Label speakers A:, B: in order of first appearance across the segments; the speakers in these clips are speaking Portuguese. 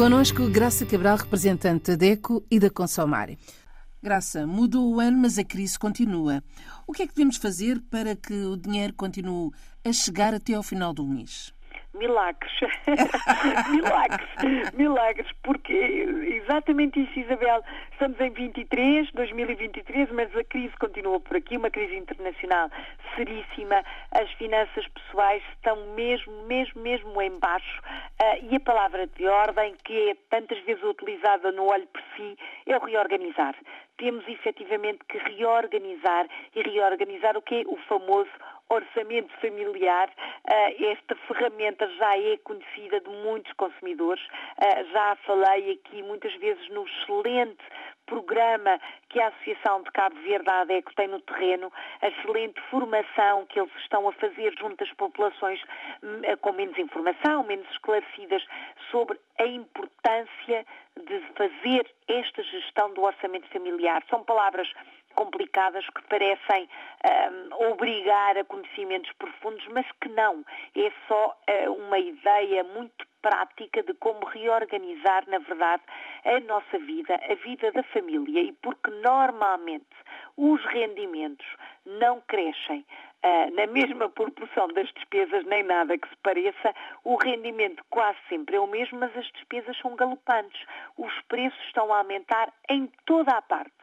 A: Conosco, Graça Cabral, representante da DECO e da Consomare. Graça, mudou o ano, mas a crise continua. O que é que devemos fazer para que o dinheiro continue a chegar até ao final do mês?
B: Milagres. milagres. Milagres. Porque exatamente isso, Isabel. Estamos em 23, 2023, mas a crise continua por aqui, uma crise internacional seríssima. As finanças pessoais estão mesmo, mesmo, mesmo em baixo. Uh, e a palavra de ordem, que é tantas vezes utilizada no olho por si, é o reorganizar. Temos efetivamente que reorganizar e reorganizar o que é o famoso orçamento familiar, uh, esta ferramenta já é conhecida de muitos consumidores. Uh, já falei aqui muitas vezes no excelente programa que a Associação de Cabo Verde, a ADECO, tem no terreno, a excelente formação que eles estão a fazer junto às populações hum, com menos informação, menos esclarecidas sobre a importância de fazer esta gestão do orçamento familiar. São palavras complicadas que parecem um, obrigar a conhecimentos profundos, mas que não. É só uh, uma ideia muito prática de como reorganizar, na verdade, a nossa vida, a vida da família. E porque normalmente os rendimentos não crescem na mesma proporção das despesas, nem nada que se pareça, o rendimento quase sempre é o mesmo, mas as despesas são galopantes. Os preços estão a aumentar em toda a parte.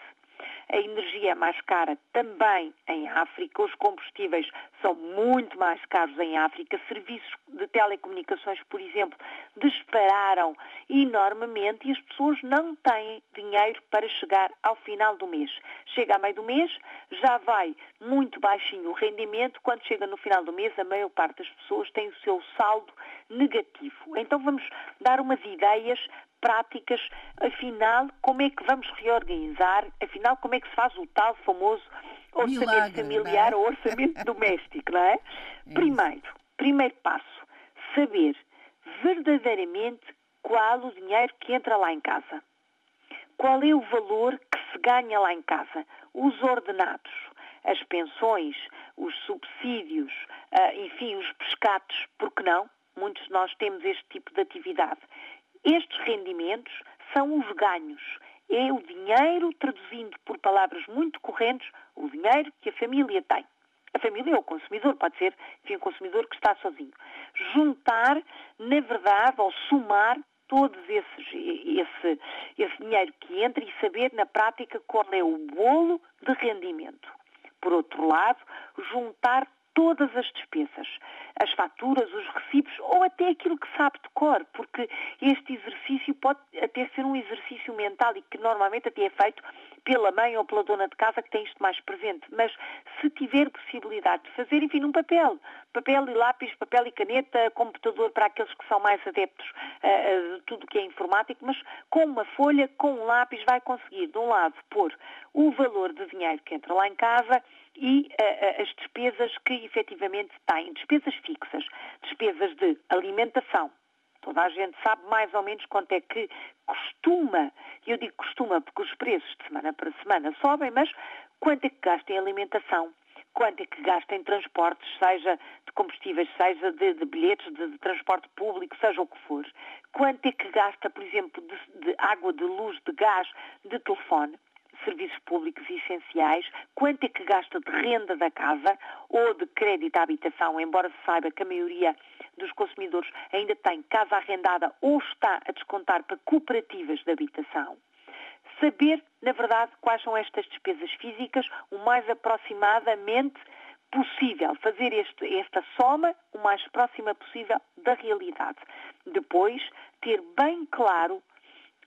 B: A energia é mais cara também em África, os combustíveis são muito mais caros em África, serviços de telecomunicações, por exemplo, dispararam enormemente e as pessoas não têm dinheiro para chegar ao final do mês. Chega a meio do mês, já vai muito baixinho o rendimento, quando chega no final do mês, a maior parte das pessoas tem o seu saldo negativo. Então vamos dar umas ideias práticas, afinal, como é que vamos reorganizar, afinal, como é que se faz o tal famoso orçamento Milagre, familiar é? ou orçamento doméstico, não é? é primeiro, primeiro passo, saber verdadeiramente qual o dinheiro que entra lá em casa. Qual é o valor que se ganha lá em casa? Os ordenados, as pensões, os subsídios, ah, enfim, os pescados, por que não? Muitos de nós temos este tipo de atividade. Estes rendimentos são os ganhos. É o dinheiro, traduzindo por palavras muito correntes, o dinheiro que a família tem. A família é o consumidor, pode ser enfim, um consumidor que está sozinho. Juntar, na verdade, ou somar todos esses, esse, esse dinheiro que entra e saber na prática qual é o bolo de rendimento. Por outro lado, juntar todas as despesas, as faturas, os recibos ou até aquilo que sabe de cor, porque este exercício pode até ser um exercício mental e que normalmente até é feito pela mãe ou pela dona de casa que tem isto mais presente. Mas se tiver possibilidade de fazer, enfim, num papel, papel e lápis, papel e caneta, computador para aqueles que são mais adeptos uh, de tudo que é informático, mas com uma folha, com um lápis, vai conseguir, de um lado, pôr o valor de dinheiro que entra lá em casa e uh, as despesas que efetivamente têm, despesas fixas, despesas de alimentação. Toda a gente sabe mais ou menos quanto é que costuma, e eu digo costuma porque os preços de semana para semana sobem, mas quanto é que gasta em alimentação, quanto é que gasta em transportes, seja de combustíveis, seja de, de bilhetes de, de, transporte público, seja o que for. Quanto é que gasta, por exemplo, de, de água, de luz, de gás, de telefone serviços públicos essenciais, quanto é que gasta de renda da casa ou de crédito à habitação, embora se saiba que a maioria dos consumidores ainda tem casa arrendada ou está a descontar para cooperativas de habitação. Saber, na verdade, quais são estas despesas físicas o mais aproximadamente possível, fazer este, esta soma o mais próxima possível da realidade. Depois, ter bem claro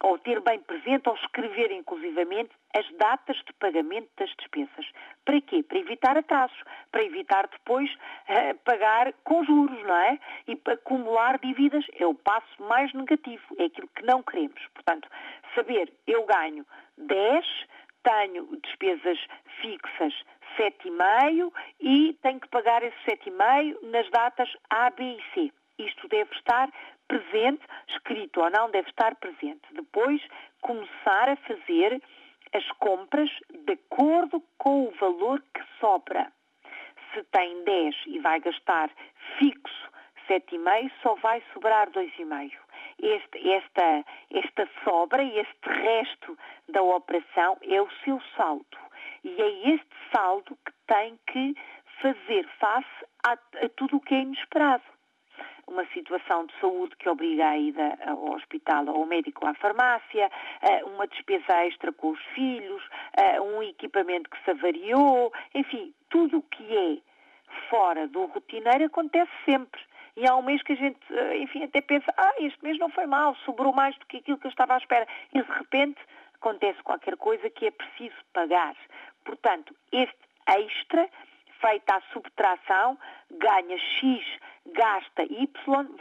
B: ou ter bem presente ou escrever inclusivamente as datas de pagamento das despesas. Para quê? Para evitar atrasos, para evitar depois uh, pagar com juros, não é? E acumular dívidas é o passo mais negativo, é aquilo que não queremos. Portanto, saber eu ganho 10, tenho despesas fixas 7,5 e tenho que pagar esses 7,5 nas datas A, B e C. Isto deve estar presente, escrito ou não, deve estar presente. Depois, começar a fazer as compras de acordo com o valor que sobra. Se tem 10 e vai gastar fixo 7,5, só vai sobrar 2,5. este, esta, esta sobra, este resto da operação é o seu saldo. E é este saldo que tem que fazer face a, a tudo o que é inesperado uma situação de saúde que obriga a ida ao hospital, ao médico, à farmácia, uma despesa extra com os filhos, um equipamento que se avariou, enfim, tudo o que é fora do rotineiro acontece sempre. E há um mês que a gente, enfim, até pensa, ah, este mês não foi mal, sobrou mais do que aquilo que eu estava à espera. E de repente acontece qualquer coisa que é preciso pagar. Portanto, este extra, feita a subtração, ganha X gasta Y,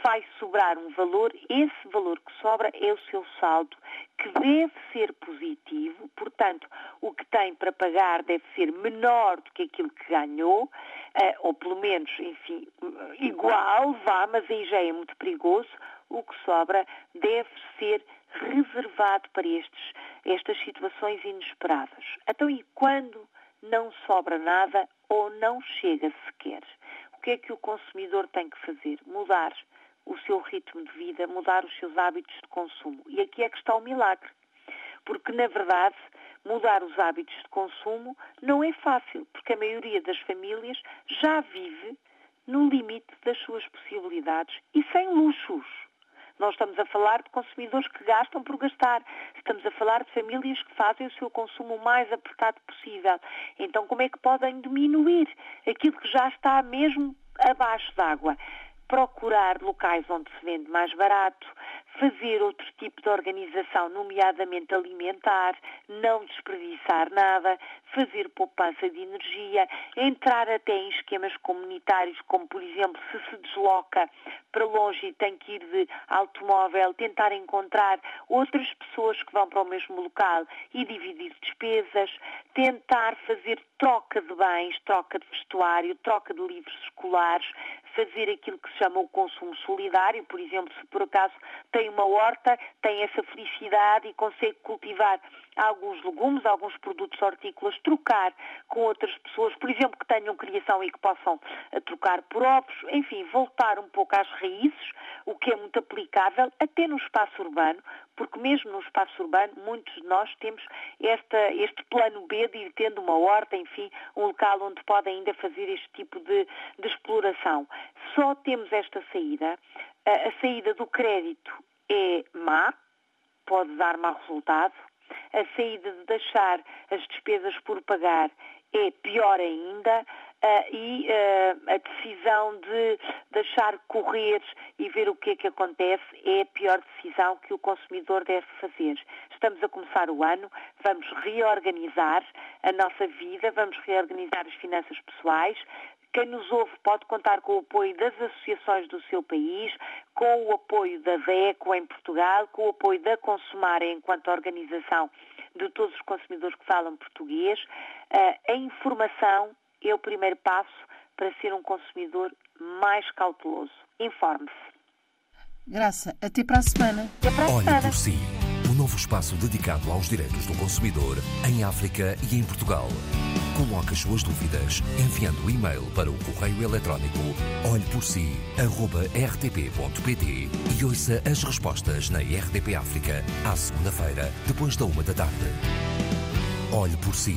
B: vai sobrar um valor, esse valor que sobra é o seu saldo, que deve ser positivo, portanto, o que tem para pagar deve ser menor do que aquilo que ganhou, eh, ou pelo menos, enfim, igual, vá, mas aí já é muito perigoso, o que sobra deve ser reservado para estes, estas situações inesperadas. Então, e quando não sobra nada ou não chega sequer? O que é que o consumidor tem que fazer? Mudar o seu ritmo de vida, mudar os seus hábitos de consumo. E aqui é que está o milagre. Porque, na verdade, mudar os hábitos de consumo não é fácil, porque a maioria das famílias já vive no limite das suas possibilidades e sem luxos. Nós estamos a falar de consumidores que gastam por gastar. Estamos a falar de famílias que fazem o seu consumo o mais apertado possível. Então, como é que podem diminuir aquilo que já está mesmo abaixo d'água? Procurar locais onde se vende mais barato, fazer outro tipo de organização, nomeadamente alimentar, não desperdiçar nada, fazer poupança de energia, entrar até em esquemas comunitários, como por exemplo, se se desloca para longe e tem que ir de automóvel, tentar encontrar outras pessoas que vão para o mesmo local e dividir despesas, tentar fazer troca de bens, troca de vestuário, troca de livros escolares, fazer aquilo que se chama o consumo solidário, por exemplo, se por acaso tem uma horta, tem essa felicidade e consegue cultivar alguns legumes, alguns produtos hortícolas, trocar com outras pessoas, por exemplo, que tenham criação e que possam eh, trocar por ovos, enfim, voltar um pouco às raízes, o que é muito aplicável até no espaço urbano, porque mesmo no espaço urbano, muitos de nós temos esta, este plano B de ir tendo uma horta, enfim, um local onde podem ainda fazer este tipo de, de exploração. Só temos esta saída, a, a saída do crédito é má, pode dar mau resultado, a saída de deixar as despesas por pagar é pior ainda e uh, a decisão de deixar correr e ver o que é que acontece é a pior decisão que o consumidor deve fazer. Estamos a começar o ano, vamos reorganizar a nossa vida, vamos reorganizar as finanças pessoais, quem nos ouve pode contar com o apoio das associações do seu país, com o apoio da VECO em Portugal, com o apoio da Consumar enquanto organização de todos os consumidores que falam português. A informação é o primeiro passo para ser um consumidor mais cauteloso. Informe-se.
A: Graça, até para a semana.
B: Até para a
C: Olhe
B: semana.
C: por si. O novo espaço dedicado aos direitos do consumidor em África e em Portugal. Coloque as suas dúvidas enviando o e-mail para o correio eletrónico olheporsi.rtp.pt e ouça as respostas na RDP África à segunda-feira, depois da uma da tarde. Olhe por si.